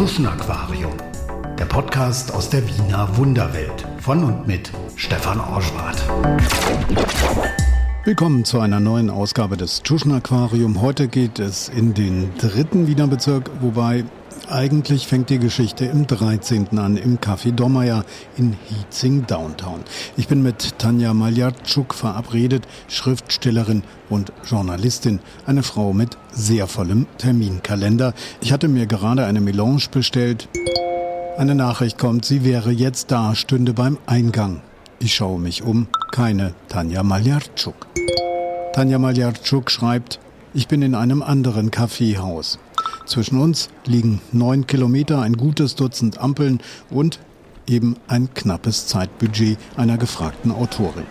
Tschuschen Aquarium, der Podcast aus der Wiener Wunderwelt von und mit Stefan Orschwart. Willkommen zu einer neuen Ausgabe des Tschuschen Aquarium. Heute geht es in den dritten Wiener Bezirk, wobei eigentlich fängt die Geschichte im 13. an im Café Dommeier in Hietzing Downtown. Ich bin mit Tanja Maljarczuk verabredet, Schriftstellerin und Journalistin, eine Frau mit sehr vollem Terminkalender. Ich hatte mir gerade eine Melange bestellt. Eine Nachricht kommt, sie wäre jetzt da, stünde beim Eingang. Ich schaue mich um, keine Tanja Maljarczuk. Tanja Maljarczuk schreibt, ich bin in einem anderen Kaffeehaus. Zwischen uns liegen neun Kilometer, ein gutes Dutzend Ampeln und eben ein knappes Zeitbudget einer gefragten Autorin.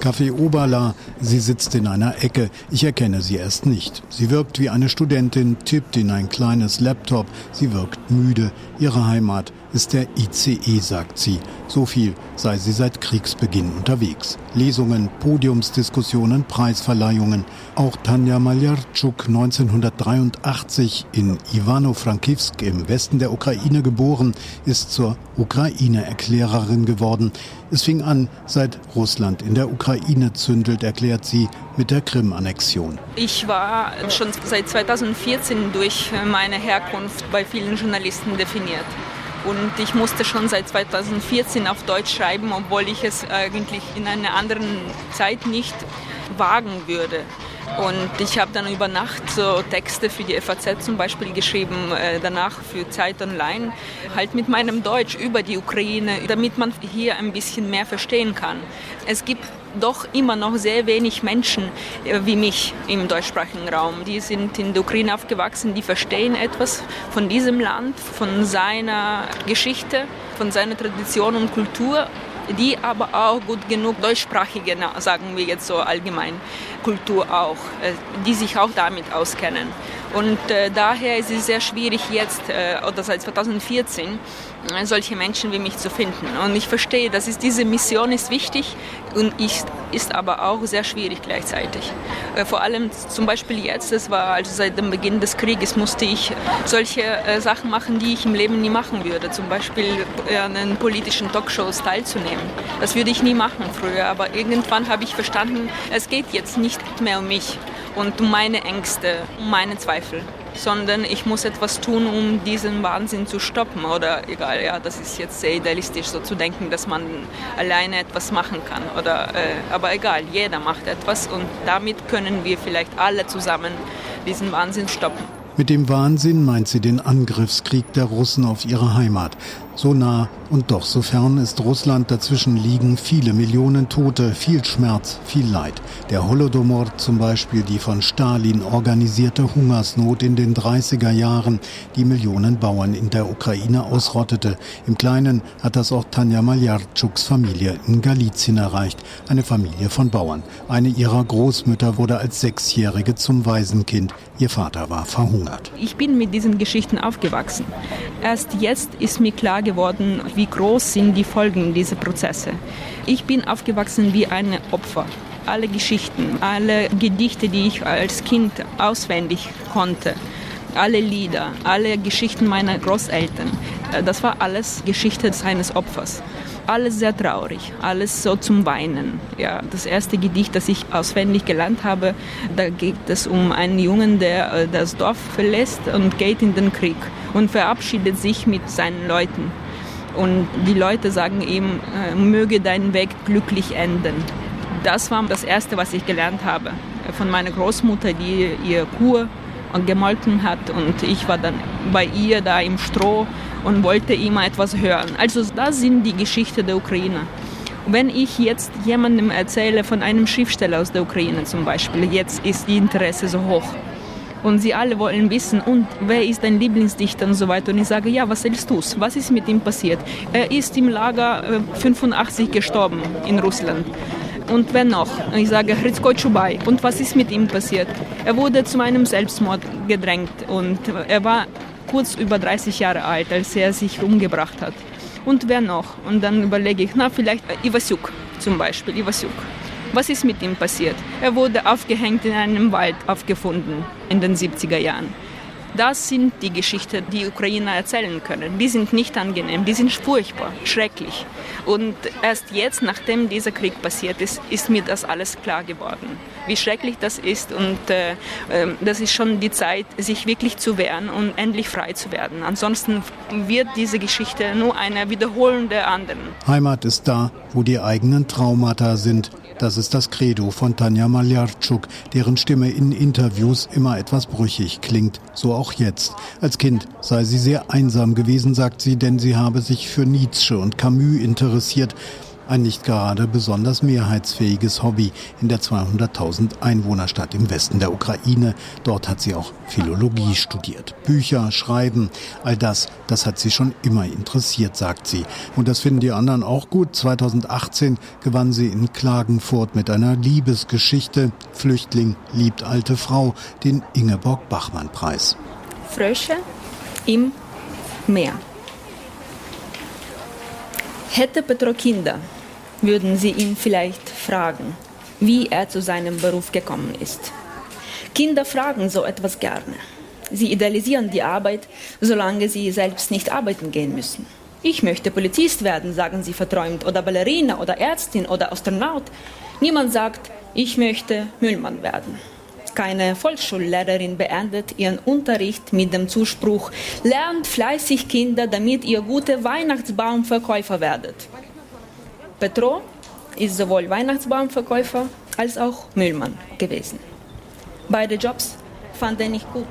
Café Oberla, sie sitzt in einer Ecke. Ich erkenne sie erst nicht. Sie wirkt wie eine Studentin, tippt in ein kleines Laptop. Sie wirkt müde. Ihre Heimat ist der ICE, sagt sie. So viel sei sie seit Kriegsbeginn unterwegs. Lesungen, Podiumsdiskussionen, Preisverleihungen. Auch Tanja Maljarczuk, 1983 in Ivano-Frankivsk im Westen der Ukraine geboren, ist zur Ukraine-Erklärerin geworden. Es fing an, seit Russland in der Ukraine zündelt, erklärt sie, mit der Krim-Annexion. Ich war schon seit 2014 durch meine Herkunft bei vielen Journalisten definiert. Und ich musste schon seit 2014 auf Deutsch schreiben, obwohl ich es eigentlich in einer anderen Zeit nicht wagen würde. Und ich habe dann über Nacht so Texte für die FAZ zum Beispiel geschrieben, äh, danach für Zeit Online, halt mit meinem Deutsch über die Ukraine, damit man hier ein bisschen mehr verstehen kann. Es gibt doch immer noch sehr wenig Menschen äh, wie mich im deutschsprachigen Raum. Die sind in der Ukraine aufgewachsen, die verstehen etwas von diesem Land, von seiner Geschichte, von seiner Tradition und Kultur die aber auch gut genug deutschsprachige, sagen wir jetzt so allgemein, Kultur auch, äh, die sich auch damit auskennen. Und äh, daher ist es sehr schwierig jetzt, oder seit 2014, äh, solche Menschen wie mich zu finden. Und ich verstehe, dass ist, diese Mission ist wichtig und ist, ist aber auch sehr schwierig gleichzeitig. Äh, vor allem zum Beispiel jetzt, das war also seit dem Beginn des Krieges, musste ich solche äh, Sachen machen, die ich im Leben nie machen würde. Zum Beispiel an den politischen Talkshows teilzunehmen. Das würde ich nie machen früher, aber irgendwann habe ich verstanden, es geht jetzt nicht mehr um mich und um meine Ängste, um meine Zweifel, sondern ich muss etwas tun, um diesen Wahnsinn zu stoppen. Oder egal, ja, das ist jetzt sehr idealistisch, so zu denken, dass man alleine etwas machen kann. Oder, äh, aber egal, jeder macht etwas und damit können wir vielleicht alle zusammen diesen Wahnsinn stoppen. Mit dem Wahnsinn meint sie den Angriffskrieg der Russen auf ihre Heimat. So nah und doch so fern ist Russland, dazwischen liegen viele Millionen Tote, viel Schmerz, viel Leid. Der Holodomor zum Beispiel, die von Stalin organisierte Hungersnot in den 30er Jahren, die Millionen Bauern in der Ukraine ausrottete. Im Kleinen hat das auch Tanja Maljarczuks Familie in Galizien erreicht, eine Familie von Bauern. Eine ihrer Großmütter wurde als Sechsjährige zum Waisenkind. Ihr Vater war verhungert. Ich bin mit diesen Geschichten aufgewachsen. Erst jetzt ist mir klar geworden, wie groß sind die Folgen dieser Prozesse. Ich bin aufgewachsen wie ein Opfer. Alle Geschichten, alle Gedichte, die ich als Kind auswendig konnte, alle Lieder, alle Geschichten meiner Großeltern, äh, das war alles Geschichte eines Opfers alles sehr traurig, alles so zum Weinen. Ja, das erste Gedicht, das ich auswendig gelernt habe, da geht es um einen Jungen, der äh, das Dorf verlässt und geht in den Krieg und verabschiedet sich mit seinen Leuten. Und die Leute sagen ihm, äh, möge dein Weg glücklich enden. Das war das Erste, was ich gelernt habe von meiner Großmutter, die ihr Kuh gemolken hat und ich war dann bei ihr da im Stroh und wollte immer etwas hören. Also das sind die Geschichten der Ukraine. Wenn ich jetzt jemandem erzähle von einem Schriftsteller aus der Ukraine zum Beispiel, jetzt ist die Interesse so hoch und sie alle wollen wissen, und wer ist dein Lieblingsdichter und so weiter. Und ich sage, ja, was hältst du Was ist mit ihm passiert? Er ist im Lager 85 äh, gestorben in Russland. Und wer noch? Ich sage, Hritzko Chubay. Und was ist mit ihm passiert? Er wurde zu einem Selbstmord gedrängt und er war kurz über 30 Jahre alt, als er sich umgebracht hat. Und wer noch? Und dann überlege ich, na, vielleicht Ivasuk zum Beispiel, Ivasuk. Was ist mit ihm passiert? Er wurde aufgehängt in einem Wald aufgefunden in den 70er Jahren. Das sind die Geschichten, die Ukrainer erzählen können. Die sind nicht angenehm, die sind furchtbar, schrecklich. Und erst jetzt, nachdem dieser Krieg passiert ist, ist mir das alles klar geworden, wie schrecklich das ist. Und äh, äh, das ist schon die Zeit, sich wirklich zu wehren und endlich frei zu werden. Ansonsten wird diese Geschichte nur eine wiederholende anderen. Heimat ist da, wo die eigenen Traumata sind. Das ist das Credo von Tanja Maljarczuk, deren Stimme in Interviews immer etwas brüchig klingt. So auch jetzt. Als Kind sei sie sehr einsam gewesen, sagt sie, denn sie habe sich für Nietzsche und Camus interessiert. Ein nicht gerade besonders mehrheitsfähiges Hobby in der 200.000 Einwohnerstadt im Westen der Ukraine. Dort hat sie auch Philologie studiert. Bücher, Schreiben, all das, das hat sie schon immer interessiert, sagt sie. Und das finden die anderen auch gut. 2018 gewann sie in Klagenfurt mit einer Liebesgeschichte Flüchtling liebt alte Frau den Ingeborg-Bachmann-Preis. Frösche im Meer. Hätte Petro Kinder, würden Sie ihn vielleicht fragen, wie er zu seinem Beruf gekommen ist. Kinder fragen so etwas gerne. Sie idealisieren die Arbeit, solange sie selbst nicht arbeiten gehen müssen. Ich möchte Polizist werden, sagen sie verträumt, oder Ballerina oder Ärztin oder Astronaut. Niemand sagt, ich möchte Müllmann werden. Keine Volksschullehrerin beendet ihren Unterricht mit dem Zuspruch, lernt fleißig Kinder, damit ihr gute Weihnachtsbaumverkäufer werdet. Petro ist sowohl Weihnachtsbaumverkäufer als auch Müllmann gewesen. Beide Jobs fand er nicht gut.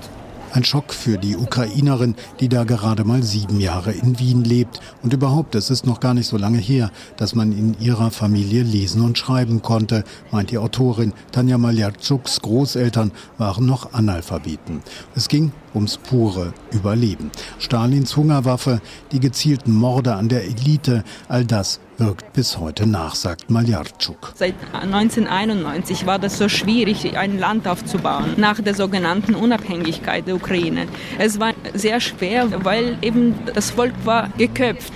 Ein Schock für die Ukrainerin, die da gerade mal sieben Jahre in Wien lebt. Und überhaupt, es ist noch gar nicht so lange her, dass man in ihrer Familie lesen und schreiben konnte, meint die Autorin. Tanja Maljarczuks Großeltern waren noch Analphabeten. Es ging ums pure Überleben. Stalins Hungerwaffe, die gezielten Morde an der Elite, all das wirkt bis heute nach, sagt Maljarczuk. Seit 1991 war das so schwierig, ein Land aufzubauen, nach der sogenannten Unabhängigkeit der Ukraine. Es war sehr schwer, weil eben das Volk war geköpft.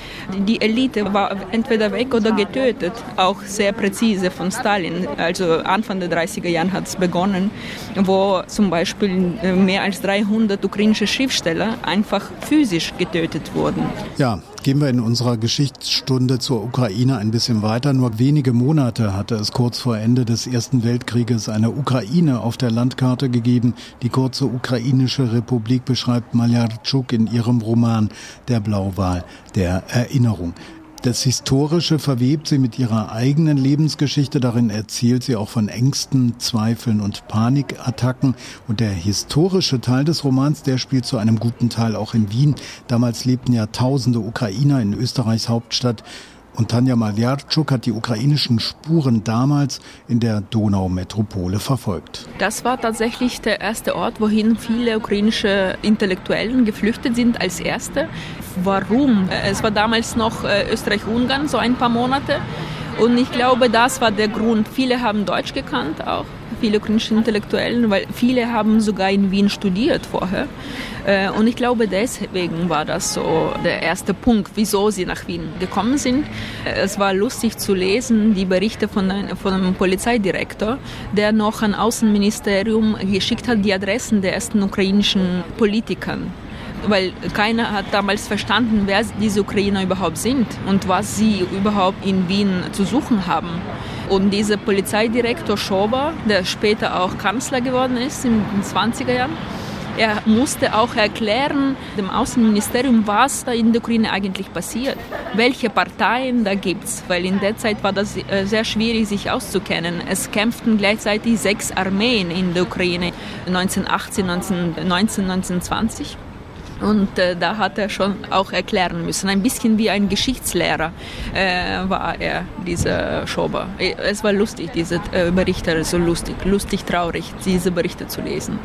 Die Elite war entweder weg oder getötet, auch sehr präzise von Stalin. Also Anfang der 30er Jahre hat es begonnen, wo zum Beispiel mehr als 300 ukrainische Schriftsteller einfach physisch getötet wurden. Ja, Gehen wir in unserer Geschichtsstunde zur Ukraine ein bisschen weiter. Nur wenige Monate hatte es kurz vor Ende des Ersten Weltkrieges eine Ukraine auf der Landkarte gegeben. Die kurze ukrainische Republik beschreibt Maljarczuk in ihrem Roman Der Blauwal der Erinnerung. Das Historische verwebt sie mit ihrer eigenen Lebensgeschichte. Darin erzählt sie auch von Ängsten, Zweifeln und Panikattacken. Und der historische Teil des Romans, der spielt zu einem guten Teil auch in Wien. Damals lebten ja tausende Ukrainer in Österreichs Hauptstadt. Und Tanja Maljarczuk hat die ukrainischen Spuren damals in der Donaumetropole verfolgt. Das war tatsächlich der erste Ort, wohin viele ukrainische Intellektuellen geflüchtet sind als erste. Warum? Es war damals noch äh, Österreich-Ungarn, so ein paar Monate. Und ich glaube, das war der Grund. Viele haben Deutsch gekannt auch viele ukrainische Intellektuellen, weil viele haben sogar in Wien studiert vorher. Äh, und ich glaube, deswegen war das so der erste Punkt, wieso sie nach Wien gekommen sind. Äh, es war lustig zu lesen, die Berichte von, von einem Polizeidirektor, der noch an Außenministerium geschickt hat, die Adressen der ersten ukrainischen Politikern weil keiner hat damals verstanden, wer diese Ukrainer überhaupt sind und was sie überhaupt in Wien zu suchen haben. Und dieser Polizeidirektor Schober, der später auch Kanzler geworden ist in den 20er Jahren, er musste auch erklären dem Außenministerium, was da in der Ukraine eigentlich passiert, welche Parteien da gibt es, weil in der Zeit war das äh, sehr schwierig, sich auszukennen. Es kämpften gleichzeitig sechs Armeen in der Ukraine 1918, 1919, 1920. Und äh, da hat er schon auch erklären müssen. Ein bisschen wie ein Geschichtslehrer äh, war er, dieser Schober. Es war lustig, diese äh, Berichte, so lustig, lustig traurig, diese Berichte zu lesen.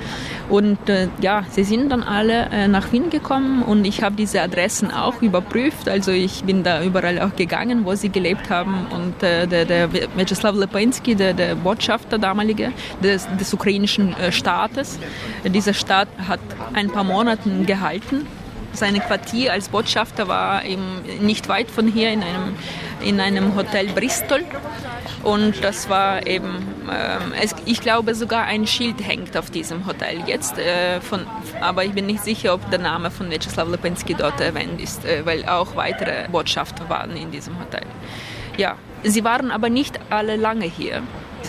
Und äh, ja, sie sind dann alle äh, nach Wien gekommen und ich habe diese Adressen auch überprüft. Also ich bin da überall auch gegangen, wo sie gelebt haben. Und äh, der, der Vyacheslav Lepensky, der, der Botschafter damalige des, des ukrainischen Staates, dieser Staat hat ein paar Monate gehalten Sein Quartier als Botschafter war eben nicht weit von hier in einem, in einem Hotel Bristol. Und das war eben, äh, es, ich glaube sogar ein Schild hängt auf diesem Hotel jetzt, äh, von, aber ich bin nicht sicher, ob der Name von Vyacheslav Lepensky dort erwähnt ist, äh, weil auch weitere Botschafter waren in diesem Hotel. Ja, sie waren aber nicht alle lange hier.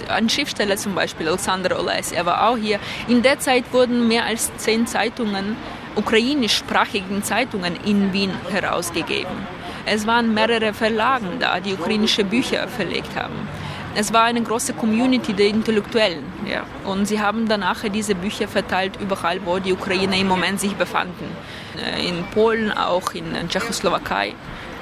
Ein Schriftsteller zum Beispiel, Alexander Oles, er war auch hier. In der Zeit wurden mehr als zehn Zeitungen, ukrainischsprachigen Zeitungen in Wien herausgegeben. Es waren mehrere Verlage da, die ukrainische Bücher verlegt haben. Es war eine große Community der Intellektuellen. Ja. Und sie haben danach diese Bücher verteilt überall, wo die Ukraine im Moment sich befanden. Äh, in Polen, auch in Tschechoslowakei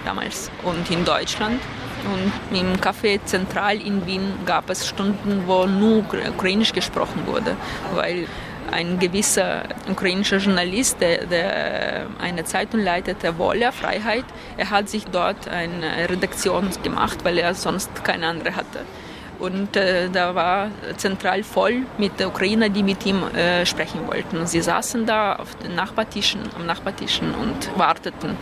damals und in Deutschland. Und im Café Zentral in Wien gab es Stunden, wo nur ukrainisch gesprochen wurde, weil ein gewisser ukrainischer Journalist, der, der eine Zeitung leitete, Wolle, Freiheit, er hat sich dort eine Redaktion gemacht, weil er sonst keine andere hatte. Und äh, da war zentral voll mit Ukrainern, die mit ihm äh, sprechen wollten. Und sie saßen da auf den Nachbartischen, am Nachbartischen und warteten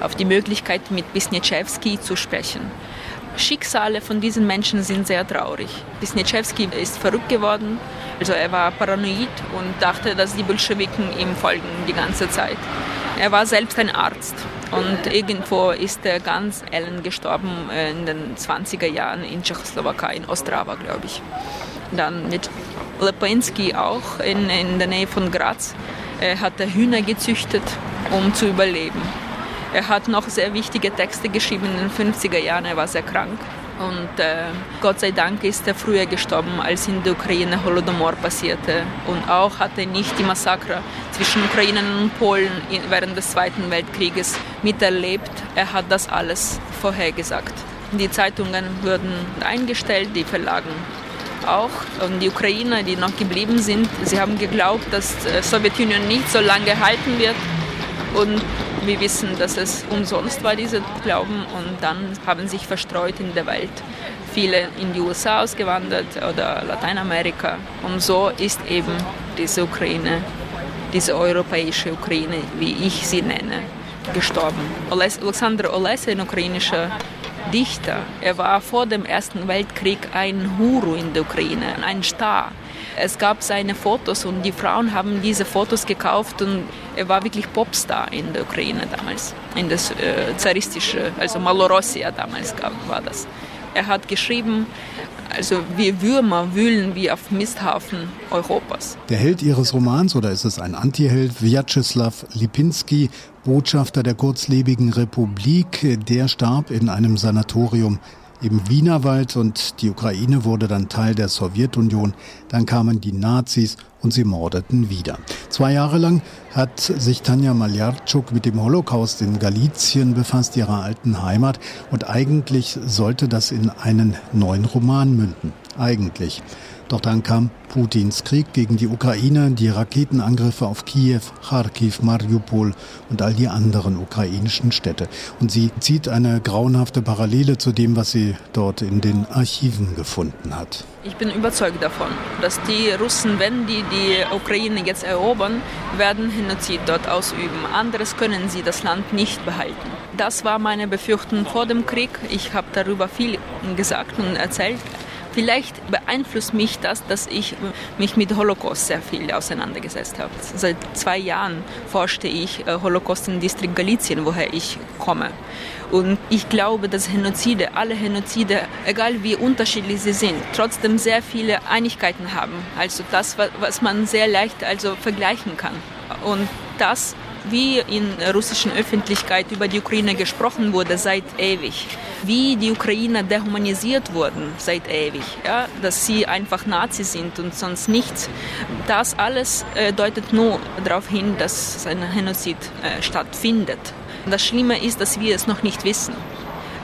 auf die Möglichkeit, mit Wisniewski zu sprechen. Schicksale von diesen Menschen sind sehr traurig. Wisniewski ist verrückt geworden, also er war paranoid und dachte, dass die Bolschewiken ihm folgen die ganze Zeit. Er war selbst ein Arzt und irgendwo ist er ganz elend gestorben äh, in den 20er Jahren in Tschechoslowakei, in Ostrava, glaube ich. Dann mit Lepensky auch in, in der Nähe von Graz. Er hatte Hühner gezüchtet, um zu überleben. Er hat noch sehr wichtige Texte geschrieben in den 50er Jahren. Er war sehr krank. Und äh, Gott sei Dank ist er früher gestorben, als in der Ukraine Holodomor passierte. Und auch hat er nicht die Massaker zwischen Ukrainern und Polen während des Zweiten Weltkrieges miterlebt. Er hat das alles vorhergesagt. Die Zeitungen wurden eingestellt, die Verlagen auch. Und die Ukrainer, die noch geblieben sind, sie haben geglaubt, dass die äh, Sowjetunion nicht so lange halten wird. Und wir wissen, dass es umsonst war, dieser Glauben, und dann haben sich verstreut in der Welt. Viele in die USA ausgewandert oder Lateinamerika. Und so ist eben diese Ukraine, diese europäische Ukraine, wie ich sie nenne, gestorben. Alexander Olese, ein ukrainischer Dichter, er war vor dem Ersten Weltkrieg ein Huru in der Ukraine, ein Star. Es gab seine Fotos und die Frauen haben diese Fotos gekauft und er war wirklich Popstar in der Ukraine damals, in das äh, zaristische, also Malorossia damals gab, war das. Er hat geschrieben, also wir Würmer wühlen wie auf Misthaufen Europas. Der Held Ihres Romans, oder ist es ein Antiheld, Vyacheslav Lipinski, Botschafter der kurzlebigen Republik, der starb in einem Sanatorium im Wienerwald und die Ukraine wurde dann Teil der Sowjetunion. Dann kamen die Nazis und sie mordeten wieder. Zwei Jahre lang hat sich Tanja Maljarczuk mit dem Holocaust in Galizien befasst, ihrer alten Heimat. Und eigentlich sollte das in einen neuen Roman münden. Eigentlich. Doch dann kam Putins Krieg gegen die Ukraine, die Raketenangriffe auf Kiew, Kharkiv, Mariupol und all die anderen ukrainischen Städte. Und sie zieht eine grauenhafte Parallele zu dem, was sie dort in den Archiven gefunden hat. Ich bin überzeugt davon, dass die Russen, wenn die die Ukraine jetzt erobern, werden Genozid dort ausüben. Anderes können sie das Land nicht behalten. Das war meine Befürchtung vor dem Krieg. Ich habe darüber viel gesagt und erzählt. Vielleicht beeinflusst mich das, dass ich mich mit Holocaust sehr viel auseinandergesetzt habe. Seit zwei Jahren forschte ich äh, Holocaust im Distrikt Galizien, woher ich komme. Und ich glaube, dass Genozide, alle Genozide, egal wie unterschiedlich sie sind, trotzdem sehr viele Einigkeiten haben. Also das, was man sehr leicht also vergleichen kann. Und das wie in der russischen Öffentlichkeit über die Ukraine gesprochen wurde seit ewig, wie die Ukrainer dehumanisiert wurden seit ewig, ja, dass sie einfach Nazi sind und sonst nichts. Das alles äh, deutet nur darauf hin, dass ein Genozid äh, stattfindet. Das Schlimme ist, dass wir es noch nicht wissen.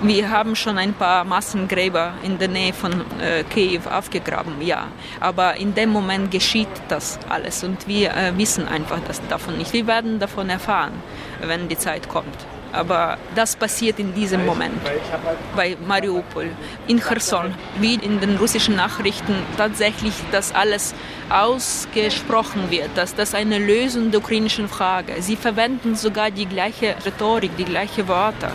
Wir haben schon ein paar Massengräber in der Nähe von äh, Kiew aufgegraben, ja. Aber in dem Moment geschieht das alles und wir äh, wissen einfach das davon nicht. Wir werden davon erfahren, wenn die Zeit kommt. Aber das passiert in diesem Moment bei Mariupol, in Cherson, wie in den russischen Nachrichten tatsächlich das alles ausgesprochen wird, dass das eine Lösung der ukrainischen Frage. Sie verwenden sogar die gleiche Rhetorik, die gleichen Wörter.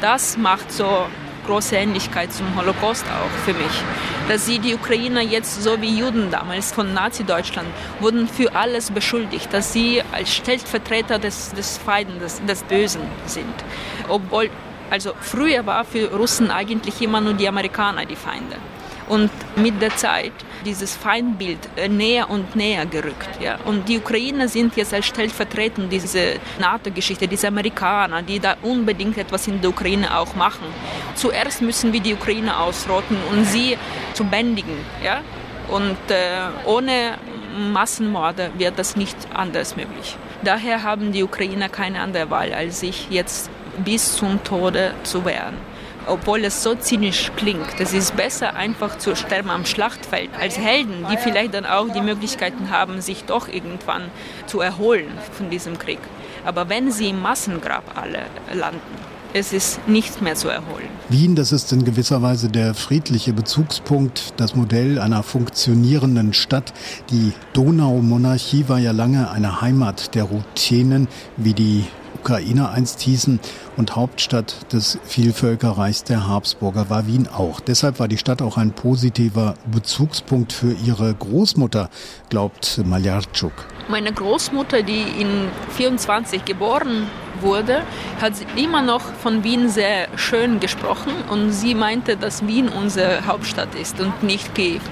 Das macht so große Ähnlichkeit zum Holocaust auch für mich. Dass sie die Ukrainer jetzt, so wie Juden damals von Nazi-Deutschland, wurden für alles beschuldigt, dass sie als Stellvertreter des, des Feinden, des, des Bösen sind. Obwohl, also früher war für Russen eigentlich immer nur die Amerikaner die Feinde. Und mit der Zeit dieses Feindbild äh, näher und näher gerückt. Ja. Und die Ukrainer sind jetzt als stellvertretend diese NATO-Geschichte, diese Amerikaner, die da unbedingt etwas in der Ukraine auch machen. Zuerst müssen wir die Ukrainer ausrotten und sie zu bändigen. Ja. Und äh, ohne Massenmorde wird das nicht anders möglich. Daher haben die Ukrainer keine andere Wahl, als sich jetzt bis zum Tode zu wehren obwohl es so zynisch klingt. Es ist besser, einfach zu sterben am Schlachtfeld als Helden, die vielleicht dann auch die Möglichkeiten haben, sich doch irgendwann zu erholen von diesem Krieg. Aber wenn sie im Massengrab alle landen, es ist nichts mehr zu erholen. Wien, das ist in gewisser Weise der friedliche Bezugspunkt, das Modell einer funktionierenden Stadt. Die Donaumonarchie war ja lange eine Heimat der Ruthenen, wie die Ukrainer einst hießen und Hauptstadt des Vielvölkerreichs der Habsburger war Wien auch. Deshalb war die Stadt auch ein positiver Bezugspunkt für ihre Großmutter, glaubt Maljarczuk. Meine Großmutter, die in 24 geboren wurde, hat immer noch von Wien sehr schön gesprochen und sie meinte, dass Wien unsere Hauptstadt ist und nicht Kiew.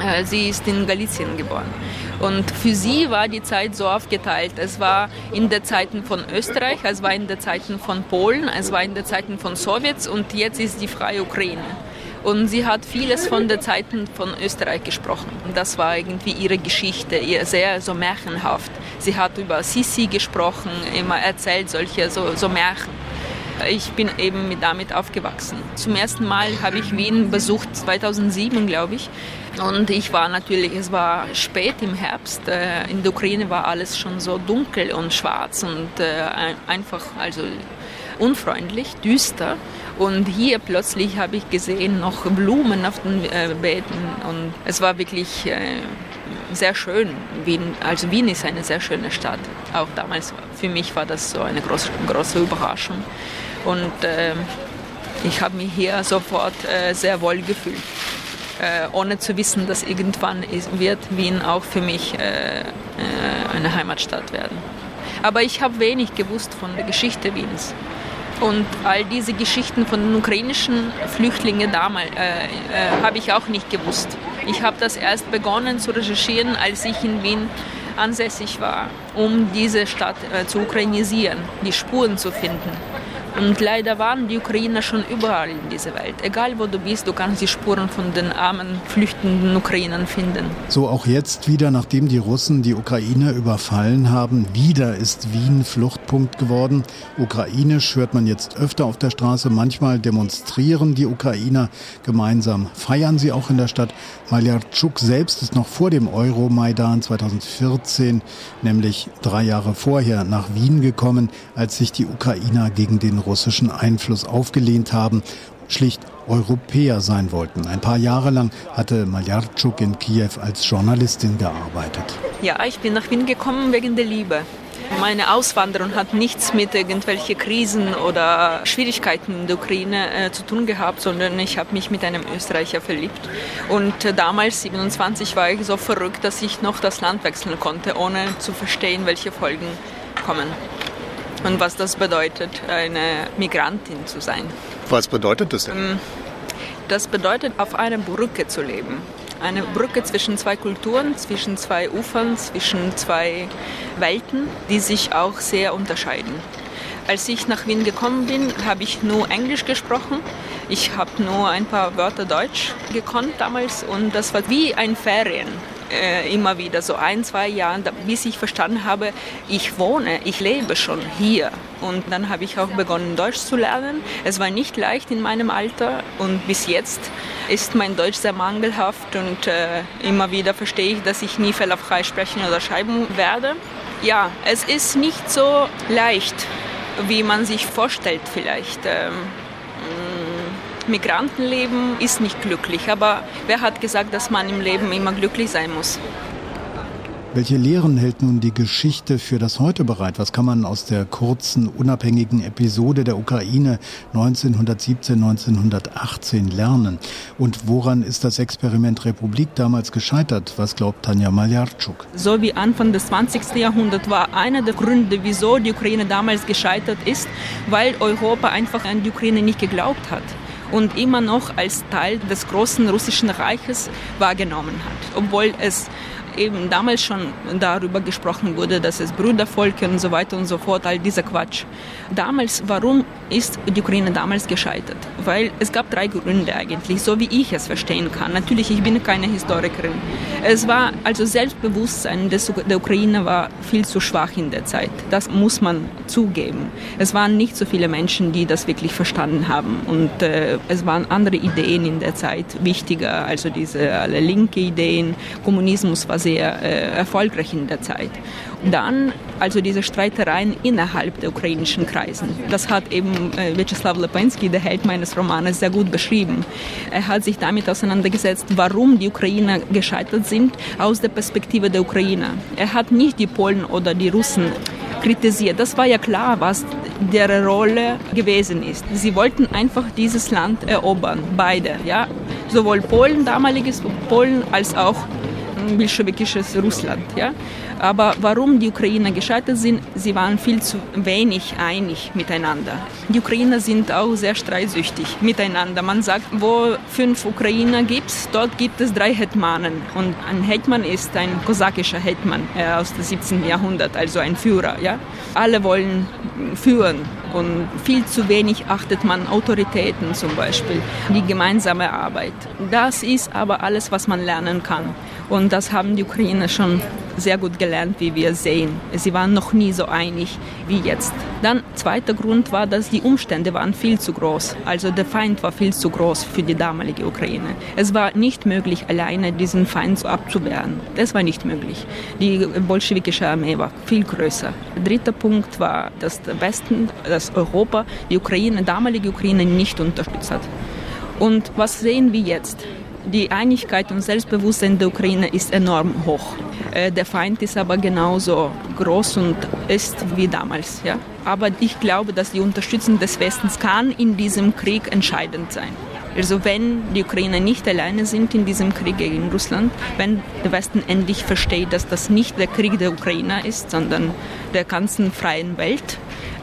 Äh, sie ist in Galizien geboren. Und für sie war die Zeit so aufgeteilt. Es war in der Zeiten von Österreich, es war in der Zeiten von Polen, es war in der Zeiten von Sowjets und jetzt ist die freie Ukraine. Und sie hat vieles von der Zeiten von Österreich gesprochen. Und das war irgendwie ihre Geschichte, ihr sehr so märchenhaft. Sie hat über Sissi gesprochen, immer erzählt solche so, so Märchen. Ich bin eben damit aufgewachsen. Zum ersten Mal habe ich Wien besucht, 2007 glaube ich. Und ich war natürlich, es war spät im Herbst. Äh, in der Ukraine war alles schon so dunkel und schwarz und äh, einfach, also unfreundlich, düster. Und hier plötzlich habe ich gesehen noch Blumen auf den äh, Beeten und es war wirklich sehr schön. Wien, also Wien ist eine sehr schöne Stadt. Auch damals für mich war das so eine große, große Überraschung. Und äh, ich habe mich hier sofort äh, sehr wohl gefühlt. Äh, ohne zu wissen, dass irgendwann wird Wien auch für mich äh, eine Heimatstadt werden. Aber ich habe wenig gewusst von der Geschichte Wiens. Und all diese Geschichten von den ukrainischen Flüchtlingen damals äh, äh, habe ich auch nicht gewusst. Ich habe das erst begonnen zu recherchieren, als ich in Wien ansässig war, um diese Stadt äh, zu ukrainisieren, die Spuren zu finden. Und leider waren die Ukrainer schon überall in dieser Welt. Egal wo du bist, du kannst die Spuren von den armen, flüchtenden Ukrainern finden. So auch jetzt wieder, nachdem die Russen die Ukraine überfallen haben. Wieder ist Wien Fluchtpunkt geworden. Ukrainisch hört man jetzt öfter auf der Straße. Manchmal demonstrieren die Ukrainer gemeinsam. Feiern sie auch in der Stadt. Maljarczuk selbst ist noch vor dem Euromaidan 2014, nämlich drei Jahre vorher, nach Wien gekommen, als sich die Ukrainer gegen den russischen Einfluss aufgelehnt haben, schlicht Europäer sein wollten. Ein paar Jahre lang hatte Maljarczuk in Kiew als Journalistin gearbeitet. Ja, ich bin nach Wien gekommen wegen der Liebe. Meine Auswanderung hat nichts mit irgendwelchen Krisen oder Schwierigkeiten in der Ukraine äh, zu tun gehabt, sondern ich habe mich mit einem Österreicher verliebt. Und äh, damals, 27, war ich so verrückt, dass ich noch das Land wechseln konnte, ohne zu verstehen, welche Folgen kommen und was das bedeutet, eine Migrantin zu sein. Was bedeutet das denn? Ähm, das bedeutet, auf einer Brücke zu leben. Eine Brücke zwischen zwei Kulturen, zwischen zwei Ufern, zwischen zwei Welten, die sich auch sehr unterscheiden. Als ich nach Wien gekommen bin, habe ich nur Englisch gesprochen. Ich habe nur ein paar Wörter Deutsch gekonnt damals und das war wie ein Ferien äh, immer wieder so ein, zwei Jahren, bis ich verstanden habe, ich wohne, ich lebe schon hier. Und dann habe ich auch begonnen, Deutsch zu lernen. Es war nicht leicht in meinem Alter und bis jetzt ist mein Deutsch sehr mangelhaft und äh, immer wieder verstehe ich, dass ich nie fehlerfrei sprechen oder schreiben werde. Ja, es ist nicht so leicht wie man sich vorstellt vielleicht. Ähm, Migrantenleben ist nicht glücklich, aber wer hat gesagt, dass man im Leben immer glücklich sein muss? Welche Lehren hält nun die Geschichte für das Heute bereit? Was kann man aus der kurzen, unabhängigen Episode der Ukraine 1917, 1918 lernen? Und woran ist das Experiment Republik damals gescheitert? Was glaubt Tanja Maljarczuk? So wie Anfang des 20. Jahrhunderts war einer der Gründe, wieso die Ukraine damals gescheitert ist, weil Europa einfach an die Ukraine nicht geglaubt hat und immer noch als Teil des großen russischen Reiches wahrgenommen hat, obwohl es eben damals schon darüber gesprochen wurde, dass es Brüdervolke und so weiter und so fort, all dieser Quatsch. Damals, warum ist die Ukraine damals gescheitert? Weil es gab drei Gründe eigentlich, so wie ich es verstehen kann. Natürlich, ich bin keine Historikerin. Es war also Selbstbewusstsein des, der Ukraine war viel zu schwach in der Zeit. Das muss man zugeben. Es waren nicht so viele Menschen, die das wirklich verstanden haben und äh, es waren andere Ideen in der Zeit wichtiger, also diese alle linke Ideen. Kommunismus war sehr äh, erfolgreich in der Zeit. Dann also diese Streitereien innerhalb der ukrainischen Kreisen. Das hat eben äh, Vyacheslav Lepensky, der Held meines Romanes, sehr gut beschrieben. Er hat sich damit auseinandergesetzt, warum die Ukrainer gescheitert sind aus der Perspektive der Ukrainer. Er hat nicht die Polen oder die Russen kritisiert. Das war ja klar, was deren Rolle gewesen ist. Sie wollten einfach dieses Land erobern, beide, ja, sowohl Polen, damaliges Polen, als auch bolschewikisches Russland. Ja? Aber warum die Ukrainer gescheitert sind, sie waren viel zu wenig einig miteinander. Die Ukrainer sind auch sehr streitsüchtig miteinander. Man sagt, wo fünf Ukrainer gibt, dort gibt es drei Hetmanen. Und ein Hetman ist ein kosakischer Hetman äh, aus dem 17. Jahrhundert, also ein Führer. Ja? Alle wollen führen und viel zu wenig achtet man Autoritäten zum Beispiel, die gemeinsame Arbeit. Das ist aber alles, was man lernen kann. Und das haben die Ukrainer schon sehr gut gelernt, wie wir sehen. Sie waren noch nie so einig wie jetzt. Dann zweiter Grund war, dass die Umstände waren viel zu groß. Also der Feind war viel zu groß für die damalige Ukraine. Es war nicht möglich, alleine diesen Feind abzuwehren. Das war nicht möglich. Die bolschewikische Armee war viel größer. Dritter Punkt war, dass der Westen, dass Europa die Ukraine, damalige Ukraine nicht unterstützt hat. Und was sehen wir jetzt? Die Einigkeit und Selbstbewusstsein der Ukraine ist enorm hoch. Äh, der Feind ist aber genauso groß und ist wie damals. Ja? Aber ich glaube, dass die Unterstützung des Westens kann in diesem Krieg entscheidend sein. Also wenn die Ukrainer nicht alleine sind in diesem Krieg gegen Russland, wenn der Westen endlich versteht, dass das nicht der Krieg der Ukrainer ist, sondern der ganzen freien Welt,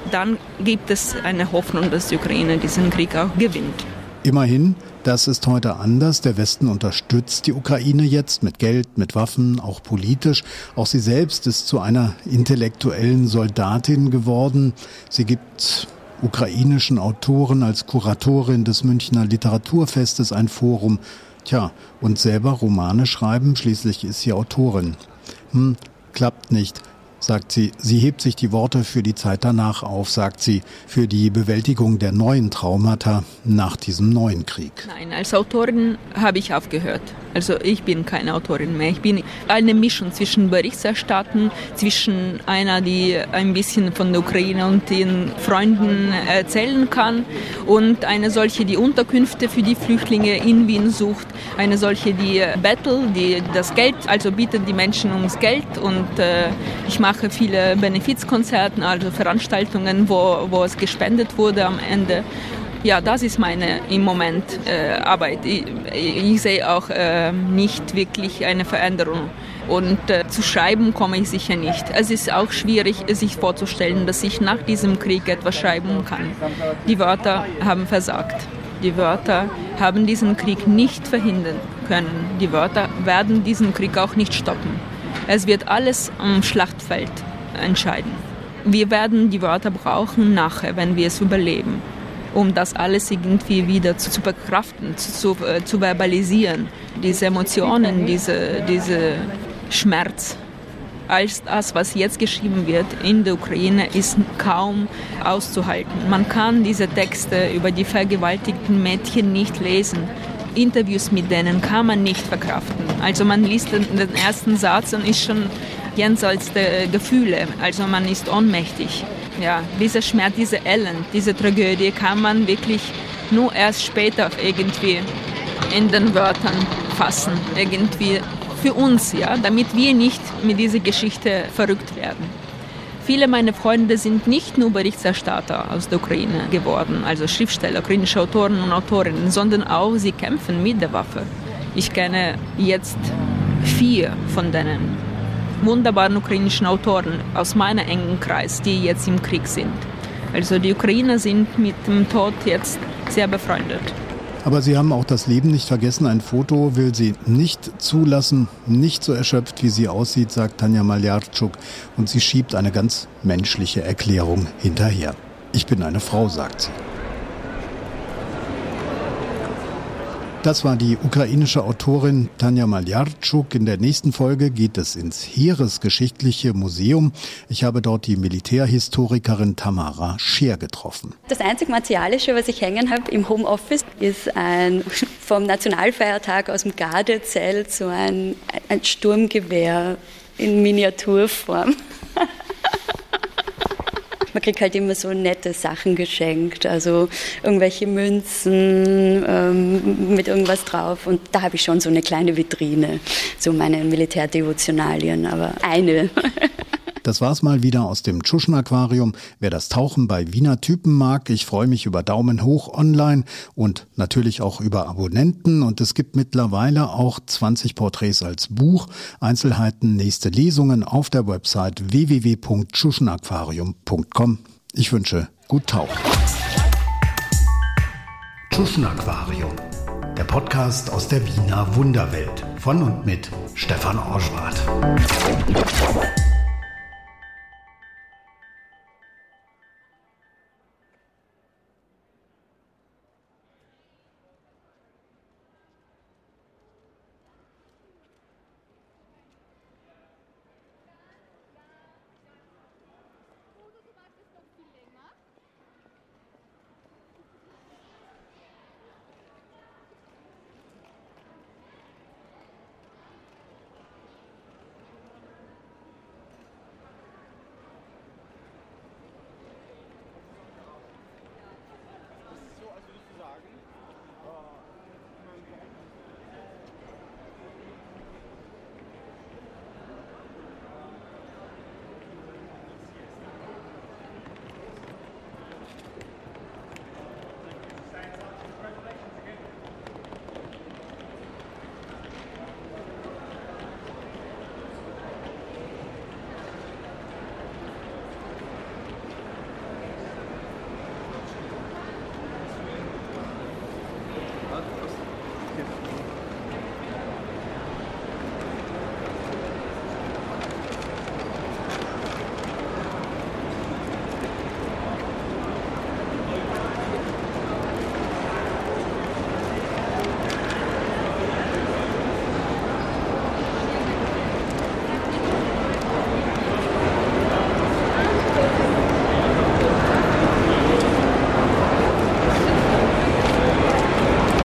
dann gibt es eine Hoffnung, dass die Ukraine diesen Krieg auch gewinnt. Immerhin, das ist heute anders. Der Westen unterstützt die Ukraine jetzt mit Geld, mit Waffen, auch politisch. Auch sie selbst ist zu einer intellektuellen Soldatin geworden. Sie gibt ukrainischen Autoren als Kuratorin des Münchner Literaturfestes ein Forum. Tja, und selber Romane schreiben, schließlich ist sie Autorin. Hm, klappt nicht sagt sie. Sie hebt sich die Worte für die Zeit danach auf, sagt sie, für die Bewältigung der neuen Traumata nach diesem neuen Krieg. Nein, als Autorin habe ich aufgehört. Also ich bin keine Autorin mehr. Ich bin eine Mischung zwischen Berichterstatten, zwischen einer, die ein bisschen von der Ukraine und den Freunden erzählen kann und eine solche, die Unterkünfte für die Flüchtlinge in Wien sucht, eine solche, die Battle, die das Geld, also bietet die Menschen ums Geld und äh, ich mache viele Benefizkonzerten, also Veranstaltungen, wo, wo es gespendet wurde am Ende ja, das ist meine im Moment äh, Arbeit. Ich, ich, sehe auch äh, nicht wirklich eine Veränderung. Und äh, zu schreiben komme ich sicher nicht. Es ist auch schwierig, sich vorzustellen, dass ich nach diesem Krieg etwas schreiben kann. Die Wörter haben versagt. Die Wörter haben diesen Krieg nicht verhindern können. Die Wörter werden diesen Krieg auch nicht stoppen. Es wird alles am Schlachtfeld entscheiden. Wir werden die Wörter brauchen nachher, wenn wir es überleben um das alles irgendwie wieder zu, zu bekraften, zu, zu, äh, zu, verbalisieren. Diese Emotionen, diese, diese Schmerz. Alles das, was jetzt geschrieben wird in der Ukraine, ist kaum auszuhalten. Man kann diese Texte über die vergewaltigten Mädchen nicht lesen. Interviews mit denen kann man nicht verkraften. Also man liest den, ersten Satz und ist schon Jenseitsgefühle, also man ist ohnmächtig. Ja, dieser Schmerz, diese Elend, diese Tragödie kann man wirklich nur erst später irgendwie in den Wörtern fassen, irgendwie für uns, ja, damit wir nicht mit dieser Geschichte verrückt werden. Viele meiner Freunde sind nicht nur Berichterstatter aus der Ukraine geworden, also Schriftsteller, ukrainische Autoren und Autorinnen, sondern auch sie kämpfen mit der Waffe. Ich kenne jetzt vier von denen wunderbaren ukrainischen Autoren aus meinem engen Kreis, die jetzt im Krieg sind. Also die Ukrainer sind mit dem Tod jetzt sehr befreundet. Aber Sie haben auch das Leben nicht vergessen. Ein Foto will sie nicht zulassen, nicht so erschöpft, wie sie aussieht, sagt Tanja Maljarczuk. Und sie schiebt eine ganz menschliche Erklärung hinterher. Ich bin eine Frau, sagt sie. Das war die ukrainische Autorin Tanja Maljarczuk. In der nächsten Folge geht es ins Heeresgeschichtliche Museum. Ich habe dort die Militärhistorikerin Tamara Scheer getroffen. Das einzig Martialische, was ich hängen habe im Homeoffice, ist ein vom Nationalfeiertag aus dem Gardezelt so ein, ein Sturmgewehr in Miniaturform. man kriegt halt immer so nette Sachen geschenkt, also irgendwelche Münzen ähm, mit irgendwas drauf. Und da habe ich schon so eine kleine Vitrine, so meine Militärdevotionalien, aber eine. Das war's mal wieder aus dem Tschuschen Aquarium. Wer das Tauchen bei Wiener Typen mag, ich freue mich über Daumen hoch online und natürlich auch über Abonnenten. Und es gibt mittlerweile auch 20 Porträts als Buch. Einzelheiten, nächste Lesungen auf der Website www.tschuschenaquarium.com. Ich wünsche gut tauchen. Tschuschen Aquarium. Der Podcast aus der Wiener Wunderwelt von und mit Stefan Orschwart.